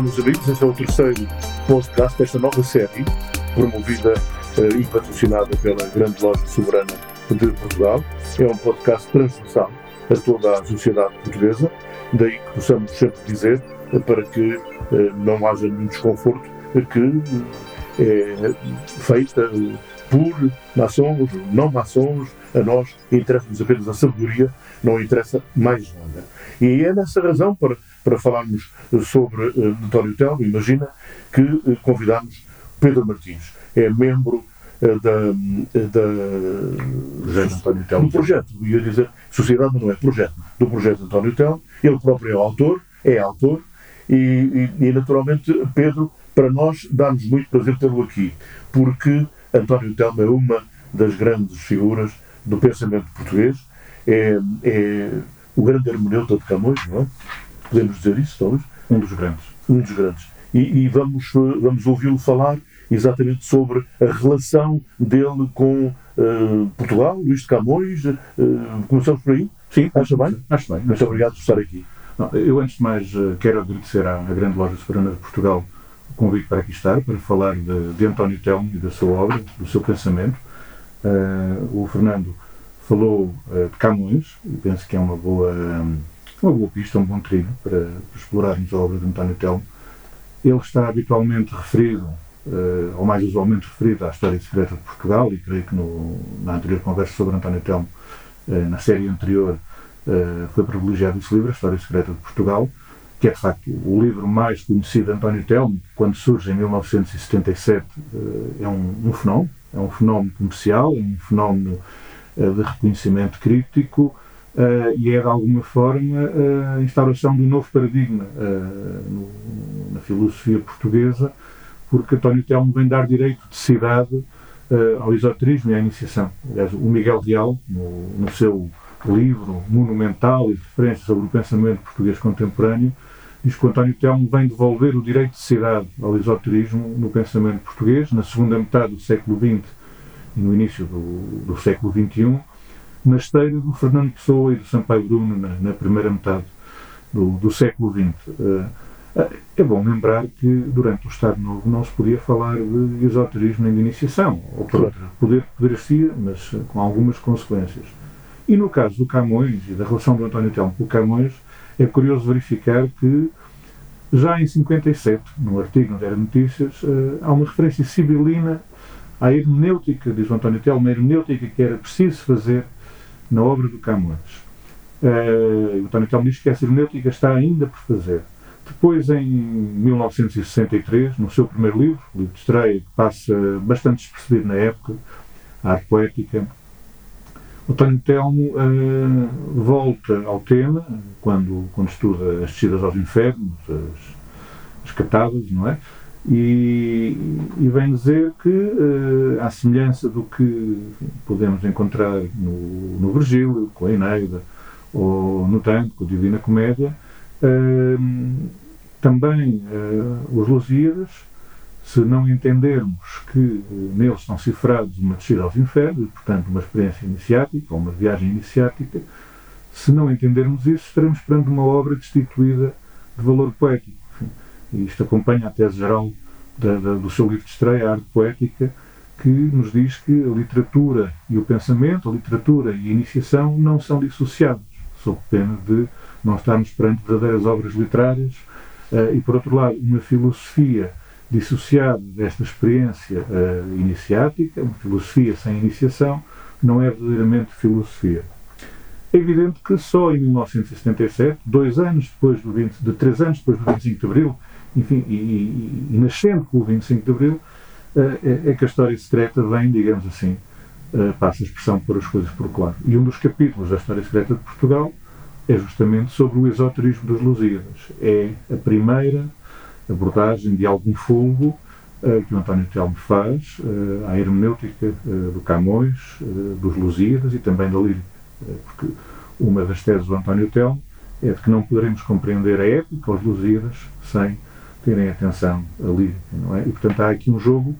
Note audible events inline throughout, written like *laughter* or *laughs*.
Meus amigos, este é o terceiro podcast desta nova série, promovida eh, e patrocinada pela Grande Loja Soberana de Portugal. É um podcast transversal a toda a sociedade portuguesa, daí que possamos sempre dizer, eh, para que eh, não haja nenhum desconforto, que é feita por maçons, não maçons, a nós interessa-nos apenas a sabedoria, não interessa mais nada. E é nessa razão, para, para falarmos eh, sobre uh, António Telmo, imagina que uh, convidamos Pedro Martins, é membro uh, da, da Projeto António Telmo. do projeto, ia dizer sociedade, mas não é projeto, do projeto António Telmo, ele próprio é autor, é autor, e, e, e, naturalmente Pedro, para nós dá-nos muito prazer tê-lo aqui, porque António Telmo é uma das grandes figuras do pensamento português, é, é o grande hermeneuta de Camões, não é? Podemos dizer isso, talvez? Um dos grandes. Um dos grandes. E, e vamos, eh, vamos ouvi-lo falar exatamente sobre a relação dele com uh, Portugal, Luís de Camões. Uh, começamos por aí? Sim, Acha bem? Acho bem. Muito acho obrigado por estar aqui. Não, eu, antes de mais, quero agradecer à, à Grande Loja Soberana de Portugal o convite para aqui estar, para falar de, de António Telmo e da sua obra, do seu pensamento. Uh, o Fernando falou uh, de Camões, e penso que é uma boa, um, uma boa pista, um bom trilho para, para explorarmos a obra de António Telmo. Ele está habitualmente referido, uh, ou mais usualmente referido, à História Secreta de Portugal, e creio que no, na anterior conversa sobre António Telmo, uh, na série anterior, foi privilegiado esse livro, A História Secreta de Portugal, que é de facto o livro mais conhecido de António Telmo, quando surge em 1977 é um, um fenómeno, é um fenómeno comercial, é um fenómeno uh, de reconhecimento crítico uh, e é de alguma forma a instauração de um novo paradigma no, na filosofia portuguesa, porque António Telmo vem dar direito de cidade ao esoterismo e à iniciação. Aliás, o Miguel Real, no, no seu livro monumental e de referência sobre o pensamento português contemporâneo, diz que o António Telmo vem devolver o direito de cidade ao esoterismo no pensamento português, na segunda metade do século XX e no início do, do século XXI, na esteira do Fernando Pessoa e do Sampaio Bruno na, na primeira metade do, do século XX. Uh, é bom lembrar que durante o Estado Novo não se podia falar de esoterismo nem de iniciação, ou por poder, poder-se, mas com algumas consequências. E no caso do Camões e da relação do António Telmo com o Camões, é curioso verificar que já em 57, no artigo no Diário de Notícias, há uma referência sibilina à hermenêutica, diz o António Telmo, uma hermenêutica que era preciso fazer na obra do Camões. Uh, o António Telmo diz que essa hermenêutica está ainda por fazer. Depois, em 1963, no seu primeiro livro, o livro de estreia, que passa bastante despercebido na época, a arte poética, o António Telmo uh, volta ao tema, quando, quando estuda as descidas aos infernos, as, as catadas, não é? E, e vem dizer que, uh, à semelhança do que podemos encontrar no, no Virgílio, com a Eneida, ou no Tanto, com a Divina Comédia, uh, também uh, os Lusíadas, se não entendermos que neles estão cifrados uma descida aos infernos, portanto uma experiência iniciática, ou uma viagem iniciática, se não entendermos isso, estaremos perante uma obra destituída de valor poético. E isto acompanha a tese geral da, da, do seu livro de estreia, Arte Poética, que nos diz que a literatura e o pensamento, a literatura e a iniciação não são dissociados, sob pena de não estarmos perante verdadeiras obras literárias uh, e, por outro lado, uma filosofia dissociada desta experiência uh, iniciática, uma filosofia sem iniciação, não é verdadeiramente filosofia. É evidente que só em 1977, dois anos depois do 20, de três anos depois do 25 de Abril, enfim, e, e, e nascendo com o 25 de Abril, é, é que a história secreta vem, digamos assim, passa a expressão por as coisas por claro. E um dos capítulos da história secreta de Portugal é justamente sobre o esoterismo dos Lusíadas. É a primeira abordagem de algum fogo uh, que o António Telmo faz uh, à hermenêutica do Camões, dos Lusíadas e também da lírica. porque uma das teses do António Telmo é de que não poderemos compreender a épica, os Lusíadas, sem terem atenção lírica, não é? E, portanto, há aqui um jogo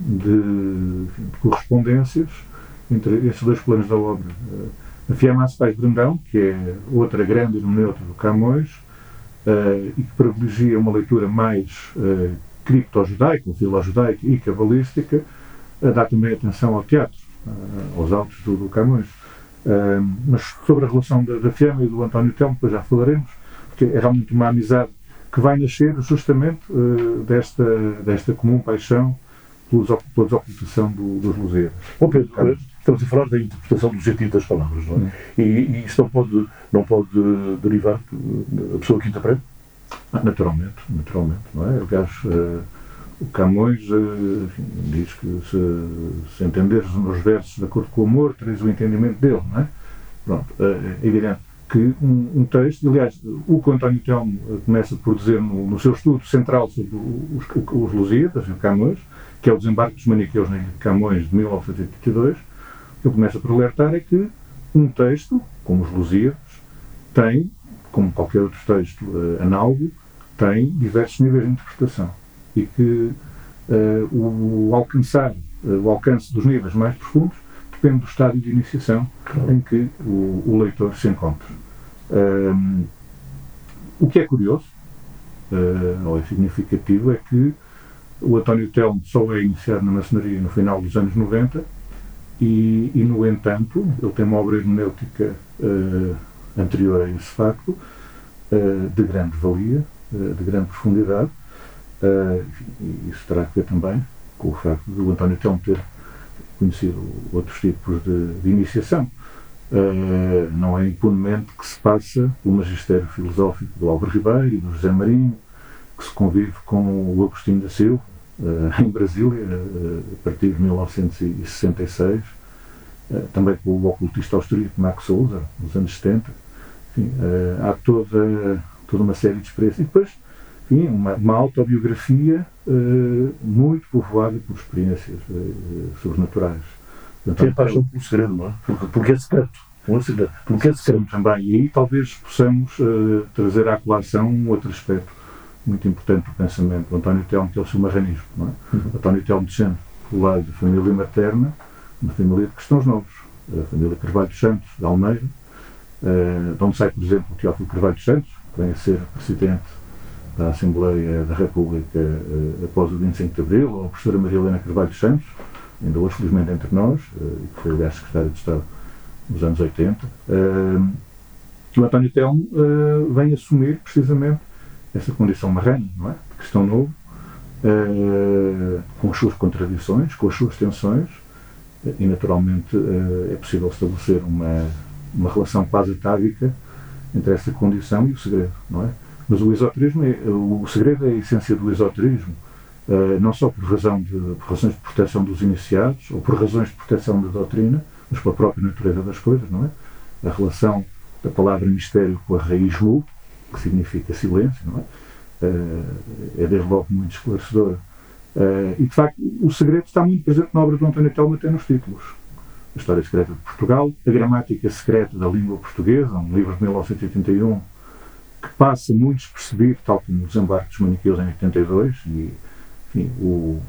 de, de, correspondências entre esses dois planos da obra. A Fiamma Pais Brandão, que é outra grande hermeneuta do Camões, uh, e que privilegia uma leitura mais uh, cripto-judaica, filo-judaica e cabalística, uh, dá também atenção ao teatro, uh, aos autos do, do Camões. mas sobre a relação da, da Fiamma e do António Telmo, depois já falaremos, é realmente uma amizade que vai nascer justamente desta, desta comum paixão pela desocultação do, dos Lusíadas. Oh Pedro, estamos a falar da interpretação do sentido das palavras, não é? Hum. E, e, isso não pode, não pode derivar da pessoa que interpreta? Ah, naturalmente, naturalmente, não é? Aliás, uh, o Camões uh, enfim, diz que se, se entenderes nos versos de acordo com o amor, teres o entendimento dele, não é? Pronto, uh, é evidente que um, um, texto, aliás, o que o António Telmo começa por dizer no, no seu estudo central sobre os, os Lusíadas, o Camões, que é o desembarque dos maniqueus em Camões de 1982, ele começa por alertar é que um texto, como os Lusíadas, tem, como qualquer outro texto uh, análogo, tem diversos níveis de interpretação. E que uh, o, o, alcançar, uh, o alcance dos níveis mais profundos depende do estádio de iniciação em que o, o leitor se encontra. Um, o que é curioso, ou é significativo, é que o António Telmo só é iniciado na maçonaria no final dos anos 90 e, e no entanto, ele tem uma obra hermenêutica uh, anterior a esse facto, uh, de grande valia, uh, de grande profundidade, e isso terá que ver também com o facto de o António Telmo ter conhecido outros tipos de, de iniciação. não é impunemente que se passa o magistério filosófico do Álvaro Ribeiro e do José Marinho, que se convive com o Agostinho da Silva, uh, *laughs* em Brasília, uh, a partir de 1966, uh, eh, também com o ocultista austríaco Max Souza, nos anos 70. Enfim, há toda, toda uma série de experiências. E depois, enfim, uma, uma autobiografia muito povoada por experiências sobrenaturais. Tem paixão pelo segredo, não é? Porque, porque é secreto. Segredo. Porque é secreto. Também. E aí talvez possamos trazer à colação um outro aspecto muito importante do pensamento do António Telmo, que é o seu marranismo. Não é? Uhum. António Telmo descende do lado da família materna, uma família de cristãos novos, a família Carvalho dos Santos, de Almeida, uh, de onde sai, por exemplo, o Teófilo Carvalho dos Santos, que vem a ser presidente da Assembleia da República uh, após o 25 de Abril, a professora Maria Helena Carvalho Santos, ainda hoje, felizmente, entre nós, uh, que foi, aliás, secretária de Estado nos anos 80. Uh, o António Telmo vem assumir, precisamente, essa condição marrana, não é? De cristão novo, com as suas contradições, com as suas tensões, e naturalmente é possível estabelecer uma, uma relação quase atávica entre essa condição e o segredo, não é? Mas o esoterismo, é, o segredo é a essência do esoterismo, não só por, razão de, por razões de proteção dos iniciados, ou por razões de proteção da doutrina, mas pela própria natureza das coisas, não é? A relação da palavra mistério com a raiz mu, que significa silêncio, não é? Uh, é desde logo muito esclarecedor. Uh, e de facto, o segredo está muito presente na obra do António Telmo, até nos títulos. A História Secreta de Portugal, A Gramática Secreta da Língua Portuguesa, um livro de 1981 que passa muito despercebido, tal como o Desembarque dos Maniqueus em 82, e enfim, o,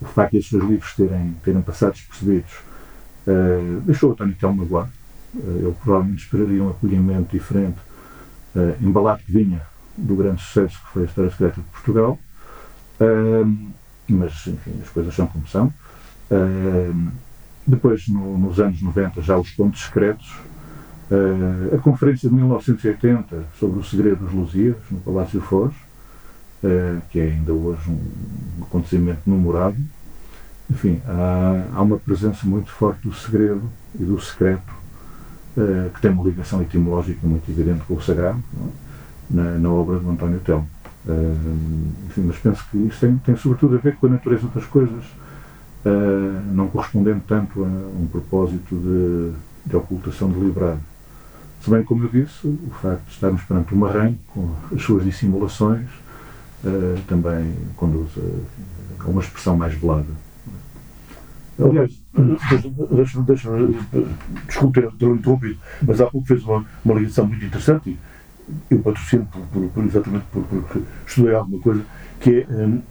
o facto de esses dois livros terem, terem passado despercebidos uh, deixou o António Telmo magoado. ele provavelmente esperaria um acolhimento diferente uh, embalado que vinha do grande sucesso que foi a História Secreta de Portugal. Uh, mas, enfim, as coisas são como são. Uh, depois, no, nos anos 90, já os pontos secretos. A Conferência de 1980 sobre o segredo dos Lusíadas, no Palácio Foz, que é ainda hoje um, acontecimento memorável. enfim, há, há uma presença muito forte do segredo e do secreto, uh, que tem uma ligação etimológica muito evidente com o sagrado, é? na, na, obra do António Telmo. Enfim, mas penso que isso tem, tem sobretudo a ver com a natureza das coisas, não correspondendo tanto a um propósito de, de ocultação deliberada. Bem, como eu disse, o facto de estarmos perante uma rã, com as suas dissimulações, uh, também conduz a, a, uma expressão mais velada. Aliás, deixa-me, deixa desculpe ter interrompido, mas há pouco fez uma, uma ligação muito interessante eu patrocino por, por, por exatamente por, porque estudei alguma coisa que é, um,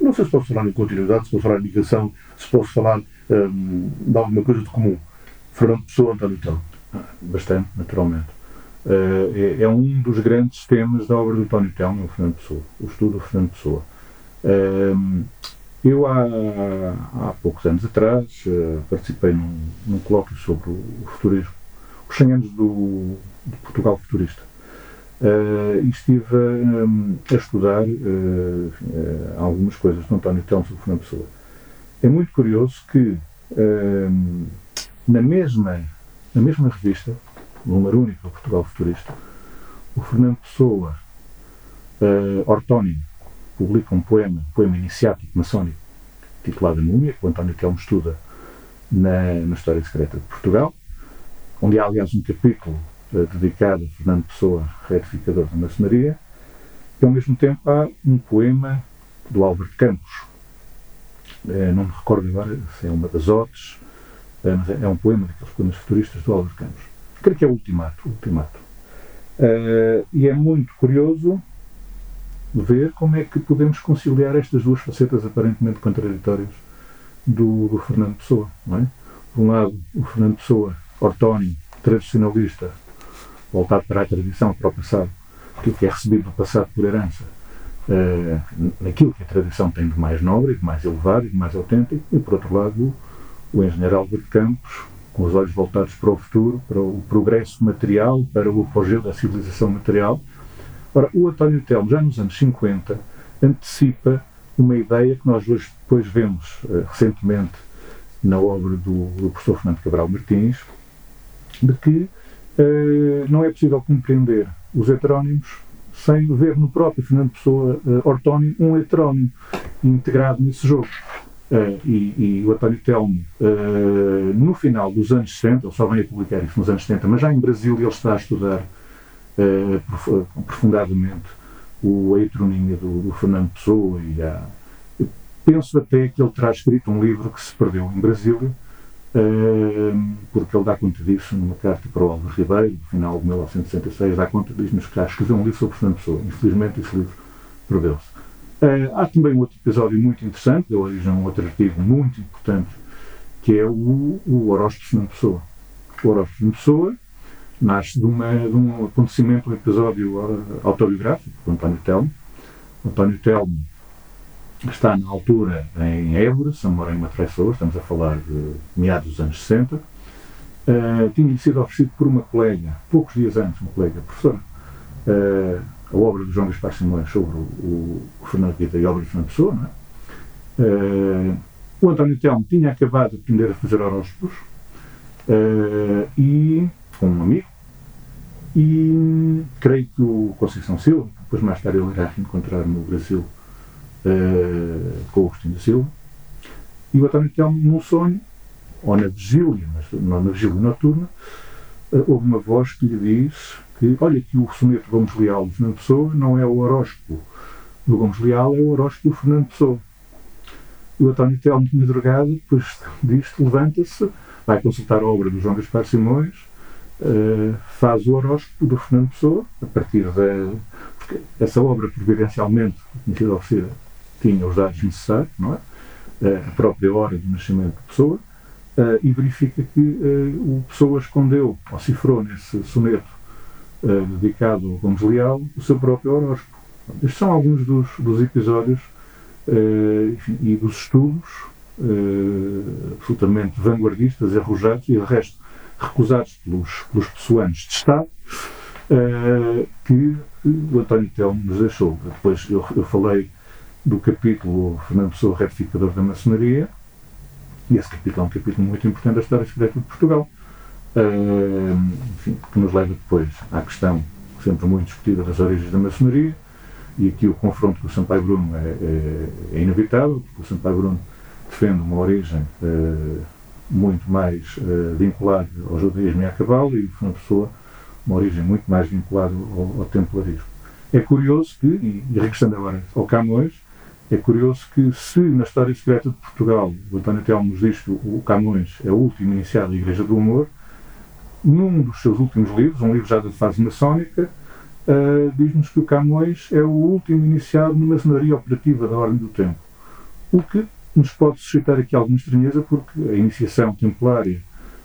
não sei se posso falar em continuidade, se posso falar em ligação, se posso falar um, de alguma coisa de comum. Fernando Pessoa, António Tão. Bastante, naturalmente. Uh, é, é, um dos grandes temas da obra do António Telmo, o Fernando Pessoa, o estudo do Fernando Pessoa. Uh, eu, há, há poucos anos atrás, uh, participei num, num colóquio sobre o, futurismo, os 100 anos do, do Portugal futurista. e estive a estudar algumas coisas do António Telmo sobre o Fernando Pessoa. É muito curioso que na mesma na mesma revista, número único, Portugal Futurista, o Fernando Pessoa, uh, publica um poema, um poema iniciático maçónico, titulado Múmia, que o António Telmo estuda na, na História Secreta de Portugal, onde há, aliás, um capítulo uh, dedicado a Fernando Pessoa, retificador da maçonaria, e, ao mesmo tempo, há um poema do Álvaro Campos. Uh, não me recordo agora se é uma das Odes, é, é um poema daqueles poemas futuristas do Álvaro Campos. Creio que é o Ultimato. Ultimato. Uh, e é muito curioso ver como é que podemos conciliar estas duas facetas aparentemente contraditórias do, do Fernando Pessoa. É? Por um lado, o Fernando Pessoa, ortónimo, tradicionalista, voltado para a tradição, para o passado, aquilo que é recebido do passado por herança, uh, naquilo que a tradição tem de mais nobre, de mais elevado de mais autêntico, e por outro lado, o engenheiro Álvaro Campos, com os olhos voltados para o futuro, para o progresso material, para o apogeu da civilização material. Ora, o António Telmo, já nos anos 50, antecipa uma ideia que nós hoje depois vemos uh, recentemente na obra do, do, professor Fernando Cabral Martins, de que uh, não é possível compreender os heterónimos sem ver no próprio Fernando Pessoa uh, ortónimo um heterónimo integrado nesse jogo. Uh, e, e, o António Telmo, uh, no final dos anos 60, ele só vem a publicar isso nos anos 70, mas já em Brasil ele está a estudar uh, aprofundadamente o, a heteronímia do, do, Fernando Pessoa e eu penso até que ele terá escrito um livro que se perdeu em Brasília, porque ele dá conta disso numa carta para o Álvaro Ribeiro, no final de 1966, dá conta disso, que já escreveu um livro sobre Fernando Pessoa. Infelizmente esse livro perdeu-se. Uh, há também outro episódio muito interessante, deu origem a um outro artigo muito importante, que é o, o horóscopo de Pessoa. O horóscopo de Pessoa nasce de, uma, de, um acontecimento, um episódio autobiográfico do António Telmo. António Telmo está na altura em Évora, São em Traiçoa, estamos a falar de meados dos anos 60. Uh, eh, tinha-lhe sido oferecido por uma colega, poucos dias antes, uma colega professora, uh, a obra do João Gaspar Simões sobre o, o Fernando Guita e a obra de Fernando Pessoa, não é? Uh, o António Telmo tinha acabado de aprender a fazer horóscopos uh, e com um amigo e creio que o Conceição Silva, depois mais tarde ele irá encontrar no Brasil uh, com o Agostinho Silva, e o António Telmo num sonho, ou na vigília, mas não na vigília noturna, houve uma voz que lhe diz que, olha, que o soneto Gomes Leal do Fernando Pessoa não é o horóscopo do Gomes Leal, é o horóscopo do Fernando Pessoa. O António Telmo de madrugada, depois disto, levanta-se, vai consultar a obra do João Gaspar Simões, uh, faz o horóscopo do Fernando Pessoa, a partir da. Porque essa obra, providencialmente, tinha sido tinha os dados necessários, não é? Uh, a própria hora do nascimento de Pessoa, uh, e verifica que o Pessoa escondeu, ou cifrou nesse soneto uh, dedicado ao Gomes Leal, o seu próprio horóscopo. Estes são alguns dos, dos episódios uh, enfim, e dos estudos uh, absolutamente vanguardistas, arrojados e, de resto, recusados pelos, pelos pessoantes de Estado, que o António Telmo nos deixou. Depois eu, eu falei do capítulo Fernando Pessoa, retificador da maçonaria, E esse capítulo é um capítulo muito importante da história secreta de Portugal, enfim, que nos leva depois à questão sempre muito discutida das origens da maçonaria, e aqui o confronto com o Sampaio Bruno é, é, é inevitável, porque o Sampaio Bruno defende uma origem uh, muito mais uh, vinculada ao judaísmo e à cabala, e Fernando Pessoa uma origem muito mais vinculada ao, ao templarismo. É curioso que, e, regressando agora ao Camões, é curioso que, se na história secreta de Portugal o António Telmo nos diz que o Camões é o último iniciado da Igreja do Amor, num dos seus últimos livros, um livro já da fase maçónica, uh, diz-nos que o Camões é o último iniciado numa maçonaria operativa da Ordem do Tempo. O que nos pode suscitar aqui alguma estranheza, porque a iniciação templária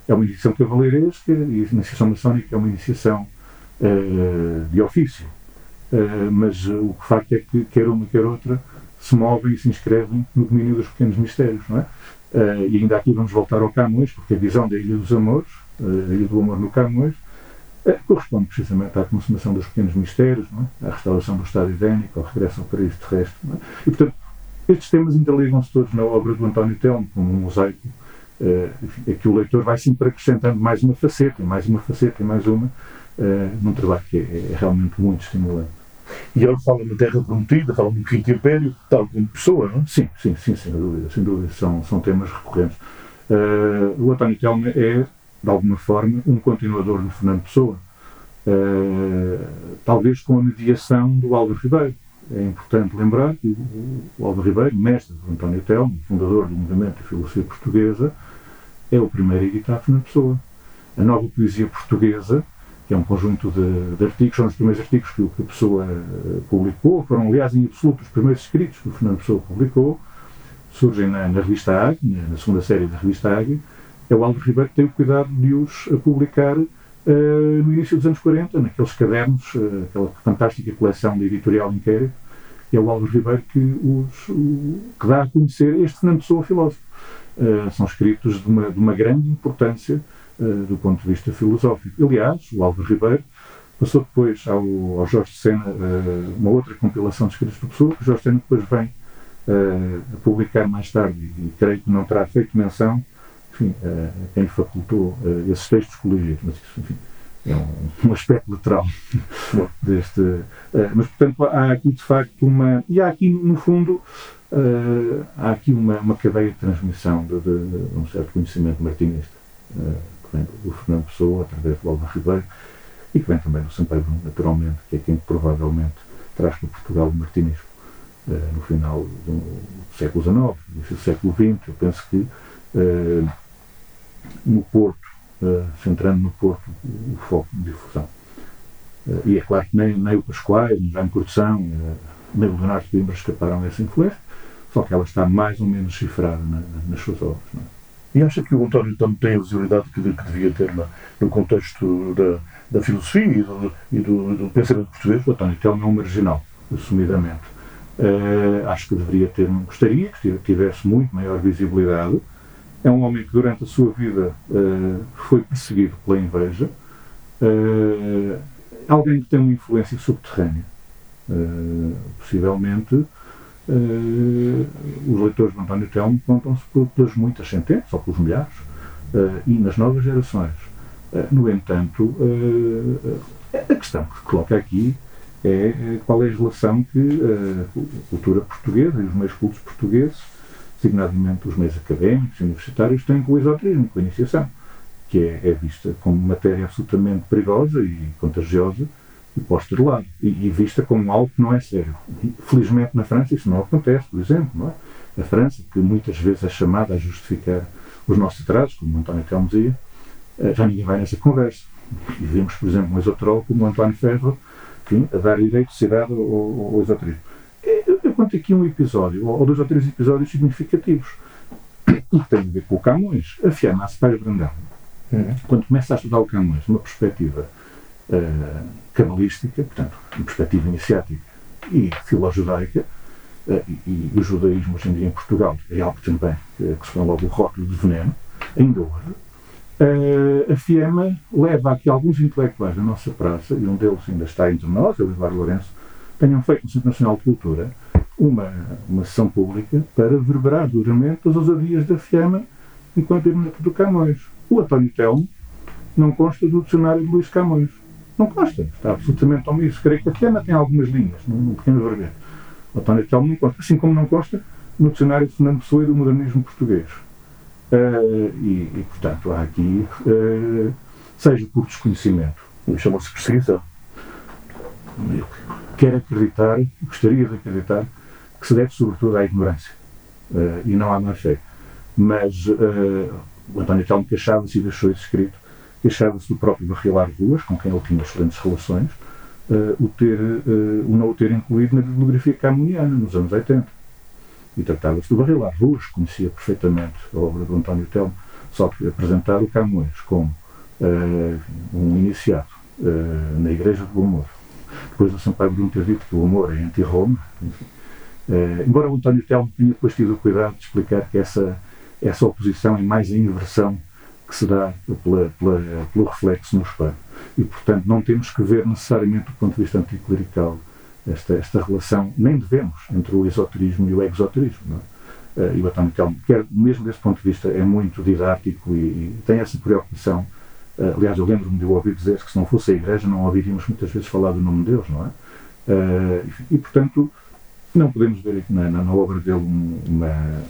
é uma iniciação cavaleiresca e a iniciação maçónica é uma iniciação uh, de ofício. Uh, mas o facto é que quer uma quer outra se movem e se inscrevem no domínio dos pequenos mistérios, não é? Uh, e ainda aqui vamos voltar ao Camões, porque a visão da Ilha dos Amores, a Ilha do Amor no Camões, corresponde precisamente à consumação dos pequenos mistérios, é? à restauração do estado idénico, ao regresso ao paraíso terrestre. É? E, portanto, estes temas interligam-se todos na obra do António Telmo, como um mosaico é que o leitor vai sempre acrescentando mais uma faceta, mais uma faceta e mais uma, num trabalho que é, é, realmente muito estimulante. E ele fala na Terra Prometida, fala no Quinto Império, tal como pessoa, não é? Sim, sim, sim, sem dúvida, sem dúvida, são, são temas recorrentes. Uh, o António Telmo é, de alguma forma, um continuador do Fernando Pessoa, talvez com a mediação do Álvaro Ribeiro é importante lembrar que o Aldo Ribeiro, mestre do António Telmo, fundador do movimento de filosofia portuguesa, é o primeiro a editar Fernando Pessoa. A nova poesia portuguesa, que é um conjunto de, de artigos, são os primeiros artigos que, que a Pessoa uh, publicou, foram, aliás, em absoluto, os primeiros escritos que o Fernando Pessoa publicou, surgem na, na revista Águia, na segunda série da revista Águia. É o Aldo Ribeiro que tem o cuidado de os publicar Uh, no início dos anos 40, naqueles cadernos, uh, aquela fantástica coleção de editorial Inquérito, é o Álvaro Ribeiro que, os, o, que dá a conhecer este Fernando Pessoa filósofo. Uh, são escritos de uma, de uma grande importância do ponto de vista filosófico. Aliás, o Álvaro Ribeiro passou depois ao, ao Jorge Sena uma outra compilação de escritos do Pessoa, que o Jorge Sena depois vem a publicar mais tarde, e creio que não terá feito menção enfim, uh, quem lhe facultou uh, esses textos colegiados, mas isso, enfim, é um, *laughs* um aspecto lateral *laughs* deste. Uh, mas, portanto, há aqui de facto uma. E há aqui, no fundo, uh, há aqui uma, uma cadeia de transmissão de, de, de um certo conhecimento martinista, que vem do Fernando Pessoa, através do Álvaro Ribeiro, e que vem também do Sampaio Bruno, naturalmente, que é quem provavelmente traz para Portugal o martinismo. no final do século XIX, início do século XX, eu penso que no Porto, uh, centrando no Porto o, foco de difusão. Uh, e é claro que nem, nem o Pascoais, nem o Jaime Cortesão, uh, nem o Leonardo Coimbra escaparam dessa influência, só que ela está mais ou menos cifrada na, nas suas obras. É? E acha que o António também tem a visibilidade que, que devia ter na, no contexto da, da filosofia e do, e do, do pensamento português? O António Telmo é um marginal, assumidamente. Uh, acho que deveria ter, gostaria que tivesse muito maior visibilidade, é um homem que durante a sua vida uh, foi perseguido pela inveja, uh, alguém que tem uma influência subterrânea. Uh, possivelmente os leitores de António Telmo contam-se pelas muitas centenas, ou pelos milhares, e nas novas gerações. no entanto, a questão que se coloca aqui é qual é a relação que a cultura portuguesa e os meios cultos portugueses designadamente os meios académicos universitários, têm com o esoterismo, com a iniciação, que é, é, vista como matéria absolutamente perigosa e contagiosa e posta de lado, e, e, vista como algo que não é sério. Felizmente na França isso não acontece, por exemplo, não é? A França, que muitas vezes é chamada a justificar os nossos atrasos, como o António Telmo dizia, eh, já ninguém vai nessa conversa. E vemos, por exemplo, um exotrólogo como o António Ferro, enfim, a dar eletricidade ao, ao, ao esoterismo. Conto aqui um episódio, ou dois ou três episódios significativos, e *coughs* que têm a ver com o Camões. A Fiana Paz Brandão, uhum. quando começa a estudar o Camões numa perspectiva uh, cabalística, portanto, uma perspectiva iniciática e filojudaica, uh, e, e, o judaísmo hoje em dia em Portugal é algo também uh, que se põe logo o rótulo de veneno, ainda hoje, uh, a FIEMA leva aqui alguns intelectuais da nossa praça, e um deles ainda está entre nós, é o Eduardo Lourenço, tenham feito no Centro Nacional de Cultura uma, uma sessão pública para verberar duramente as ousadias da FIAMA enquanto Hermenéutica do Camões. O António Telmo não consta do dicionário de Luís Camões. Não consta, está absolutamente omisso. Creio que a Fiana tem algumas linhas, num, pequeno verbete. O António Telmo não consta, assim como não consta no dicionário de Fernando Pessoa e do modernismo português. Uh, e, e, portanto, há aqui, uh, seja por desconhecimento. Chama-se perseguição. Eu quero acreditar, gostaria de acreditar, que se deve sobretudo à ignorância uh, e não à má fé. Mas o António Telmo queixava-se e deixou isso escrito, queixava-se do próprio Barrilar Ruas, com quem ele tinha excelentes relações, o, ter, o não o ter incluído na bibliografia camuniana nos anos 80 e tratava-se do Barrilar. Ruas conhecia perfeitamente a obra do António Telmo, só que apresentar o Camões como uh, um iniciado uh, na Igreja do Amor, depois do Sampaio Bruno ter dito que o amor é anti-Roma, uh, embora o António Telmo tenha depois tido o cuidado de explicar que essa, essa oposição é mais a inversão que se dá pela, pela, pelo reflexo no espelho. E, portanto, não temos que ver necessariamente do ponto de vista anticlerical esta, esta relação, nem devemos, entre o esoterismo e o exoterismo. É? Uh, e o António Telmo, mesmo desse ponto de vista, é muito didático e, e tem essa preocupação. Uh, aliás, eu lembro-me de ouvir dizer que se não fosse a Igreja não ouviríamos muitas vezes falar do nome de Deus, não é? Uh, e, portanto, não podemos ver aqui na, na obra dele uma,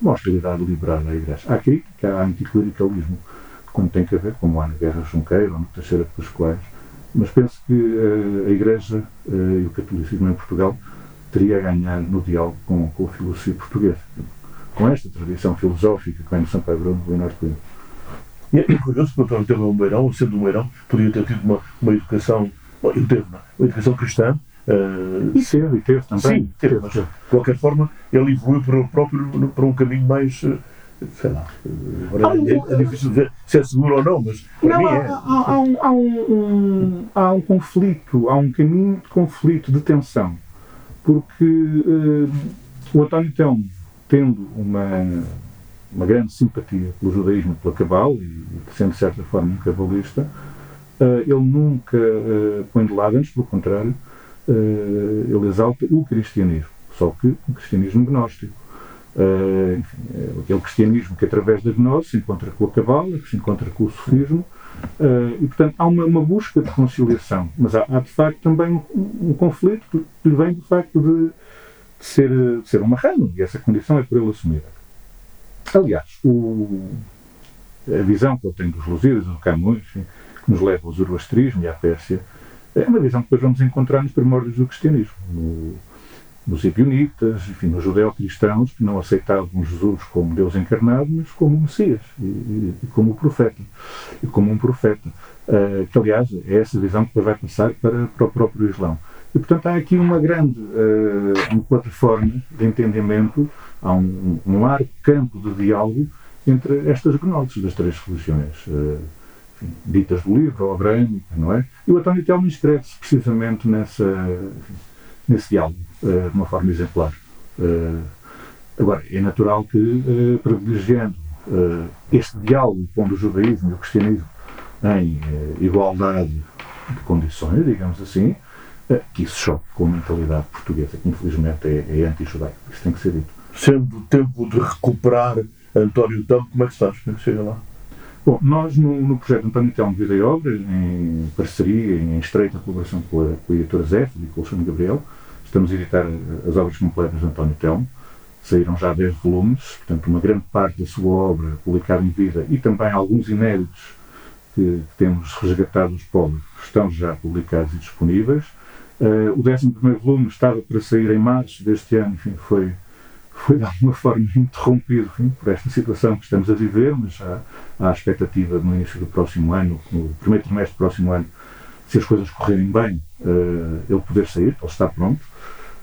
uma hostilidade deliberada à Igreja. Há crítica, há anticlericalismo, quando tem que haver, como há na Guerra Junqueira ou no Terceira Pascoais, mas penso que uh, a Igreja uh, e o catolicismo em Portugal teria a ganhar no diálogo com, com a filosofia portuguesa, com esta tradição filosófica que vem de São Pedro do Leonardo Coelho. E é curioso que o António teve Meirão, sendo um Meirão, podia ter tido uma, uma educação, bom, ele teve uma, uma educação cristã, Uh, e teve, e teve também. Sim, teve, mas de qualquer forma ele evoluiu para, o próprio, para um caminho mais sei lá, agora é, é, difícil dizer se é seguro ou não, mas para não, mim é. Há, há, um, há, um, há um conflito, há um caminho de conflito, de tensão, porque uh, o António Telmo, tendo uma, uma grande simpatia pelo judaísmo, pela cabal, e sendo de certa forma um cabalista, uh, ele nunca põe de lado, antes pelo contrário, ele exalta o cristianismo, só que o cristianismo gnóstico Uh, enfim, é aquele cristianismo que através da gnose se encontra com a cabala, que se encontra com o sofismo, uh, e portanto há uma, uma, busca de conciliação, mas há, há de facto também um, um, conflito que lhe vem do facto de, de, ser, de ser um marrano, e essa condição é por ele assumida. Aliás, o, a visão que ele tem dos Lusíadas, do Camões, que nos leva ao zoroastrismo e à Pérsia, é uma visão que depois vamos encontrar nos primórdios do cristianismo. No, nos ebionitas, enfim, nos judeu-cristãos que não aceitavam Jesus como Deus encarnado, mas como Messias e, e, como o profeta, e como um profeta. Uh, que, aliás, é essa visão que depois vai passar para, para o próprio Islão. E, portanto, há aqui uma grande uh, uma plataforma de entendimento, há um, um largo campo de diálogo entre estas gnoses das três religiões. Uh, enfim, ditas do livro, ou abraâmica, não é? E o António Telmo inscreve-se precisamente nessa, enfim, nesse diálogo uh, de uma forma exemplar. Uh, agora, é natural que, uh, privilegiando este diálogo pondo o judaísmo e o cristianismo em igualdade de condições, digamos assim, que isso choque com a mentalidade portuguesa, que infelizmente é, é anti-judaica. Isso tem que ser dito. Sendo o tempo de recuperar António Tampo, como é que estás? É chega lá? Bom, nós no, no projeto António Telmo Vida e Obra, em parceria, em estreita colaboração com a, com a editora e com o Alexandre Gabriel, estamos a editar as obras completas de António Telmo. Saíram já 10 volumes, portanto, uma grande parte da sua obra publicada em vida e também alguns inéditos que, que temos resgatado dos pobres estão já publicados e disponíveis. Uh, o 11 volume estava para sair em março deste ano, enfim, foi foi de alguma forma interrompido enfim, por esta situação que estamos a viver, mas há, há a expectativa no início do próximo ano, no primeiro trimestre do próximo ano, se as coisas correrem bem, uh, ele poder sair, ele está pronto.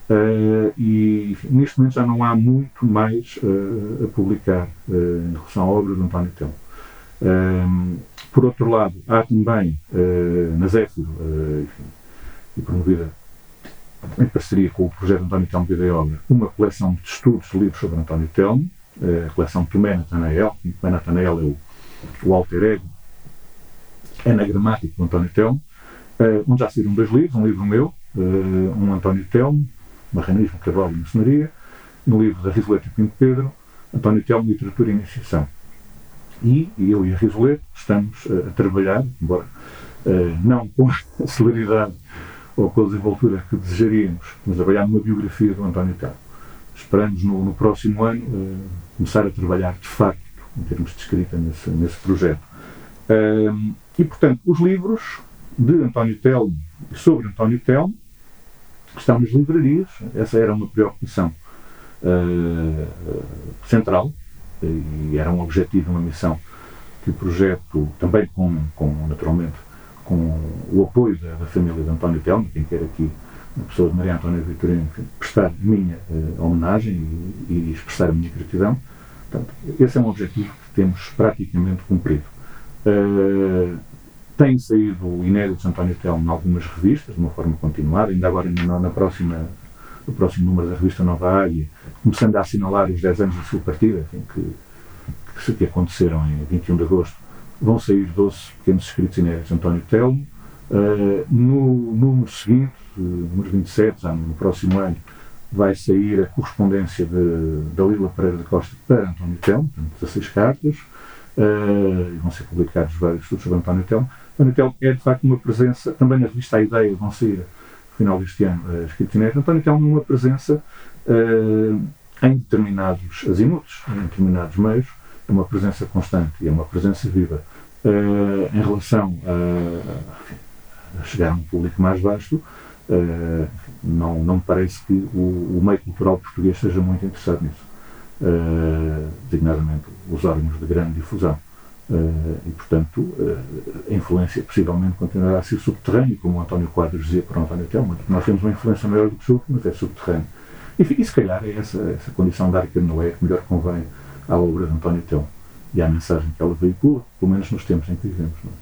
Uh, e enfim, neste momento já não há muito mais uh, a publicar em relação à obra de António Telmo. por outro lado, há também na Zéfiro, enfim, e promovida em parceria com o projeto António Telmo Vida e uma coleção de estudos de livros sobre António Telmo, eh, a coleção Tomé Natanael, Tomé Natanael é o, o alter ego anagramático do António Telmo, eh, onde já saíram dois livros, um livro meu, eh, um António Telmo, Marranismo, Cavalo e Maçonaria, no livro da Risoleta e Pinto Pedro, António Telmo, Literatura e Iniciação. E eu e a Risoleto estamos uh, a trabalhar, embora não com a *laughs* celeridade ou com a desenvoltura que desejaríamos, mas trabalhar numa biografia do António Telmo. Esperamos no, no próximo ano uh, começar a trabalhar de facto, em termos de escrita, nesse, nesse projeto. e, portanto, os livros de António Telmo e sobre António Telmo estão nas livrarias. Essa era uma preocupação uh, central e era um objetivo, uma missão que o projeto, também com, com naturalmente, com o apoio da, da família de António Telmo, quem quer aqui, a pessoa de Maria Antónia Vitorino, prestar minha uh, homenagem e, e, expressar a minha gratidão. Portanto, esse é um objetivo que temos praticamente cumprido. Uh, tem saído inéditos António Telmo em algumas revistas, de uma forma continuada, ainda agora na, na próxima, no próximo número da revista Nova Águia, começando a assinalar os 10 anos da sua partida, enfim, que, que, que aconteceram em 21 de agosto, vão sair 12 pequenos escritos inéditos António Telmo. Uh, no número seguinte, uh, número 27, já no próximo ano, vai sair a correspondência de, da Lila Pereira da Costa para António Telmo, 16 cartas, uh, vão ser publicados vários estudos sobre António Telmo. António Telmo é, de facto, uma presença, também na revista A Ideia vão sair, no final deste ano, uh, escritos inéditos. António Telmo uma presença uh, em determinados azimutos, em determinados meios, é uma presença constante e é uma presença viva. Uh, em relação a, a, chegar a um público mais vasto, uh, não, não me parece que o, o, meio cultural português seja muito interessado nisso, uh, designadamente os órgãos de grande difusão. e, portanto, a influência possivelmente continuará a ser subterrânea, como o António Quadros dizia para o António Telmo. Nós temos uma influência maior do que o mas é subterrânea. Enfim, e se calhar é essa, essa condição da arca de Noé que melhor convém à obra de António Telmo e à mensagem que ela veicula, pelo menos nos tempos em que vivemos. É?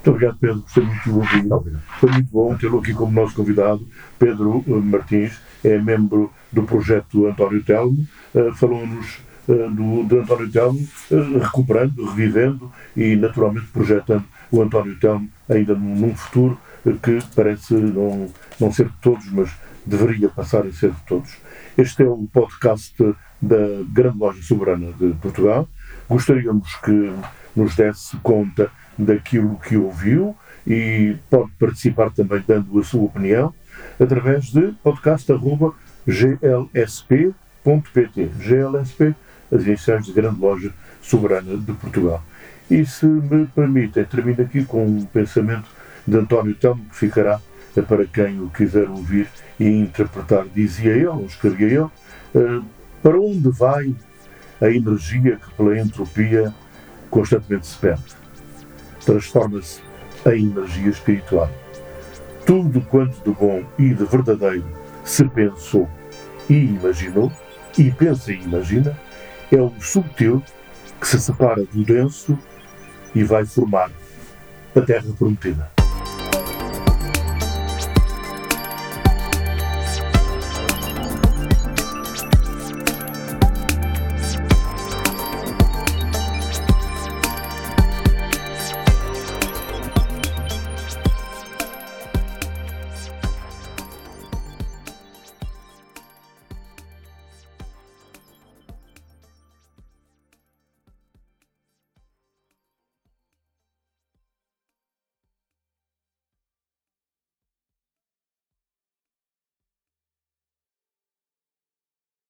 Muito obrigado, Pedro, por ser muito bom. Foi muito bom tê-lo aqui como nosso convidado. Pedro eh, Martins é membro do projeto António Telmo. Uh, Falou-nos uh, do, de António Telmo, uh, recuperando, revivendo e, naturalmente, projetando o António Telmo ainda num, num futuro que parece não, não ser de todos, mas deveria passar a ser de todos. Este é o podcast da Grande Loja Soberana de Portugal. Gostaríamos que nos desse conta daquilo que ouviu e pode participar também dando a sua opinião através de podcast.glsp.pt. GLSP, as iniciais de Grande Loja Soberana de Portugal. E se me permitem, termino aqui com um pensamento de António Telmo que ficará para quem o quiser ouvir e interpretar. Dizia ele, escrevia ele, uh, para onde vai a energia que pela entropia constantemente se perde? Transforma-se em energia espiritual. Tudo quanto de bom e de verdadeiro se pensou e imaginou, e pensa e imagina, é o subtil que se separa do denso e vai formar a terra prometida.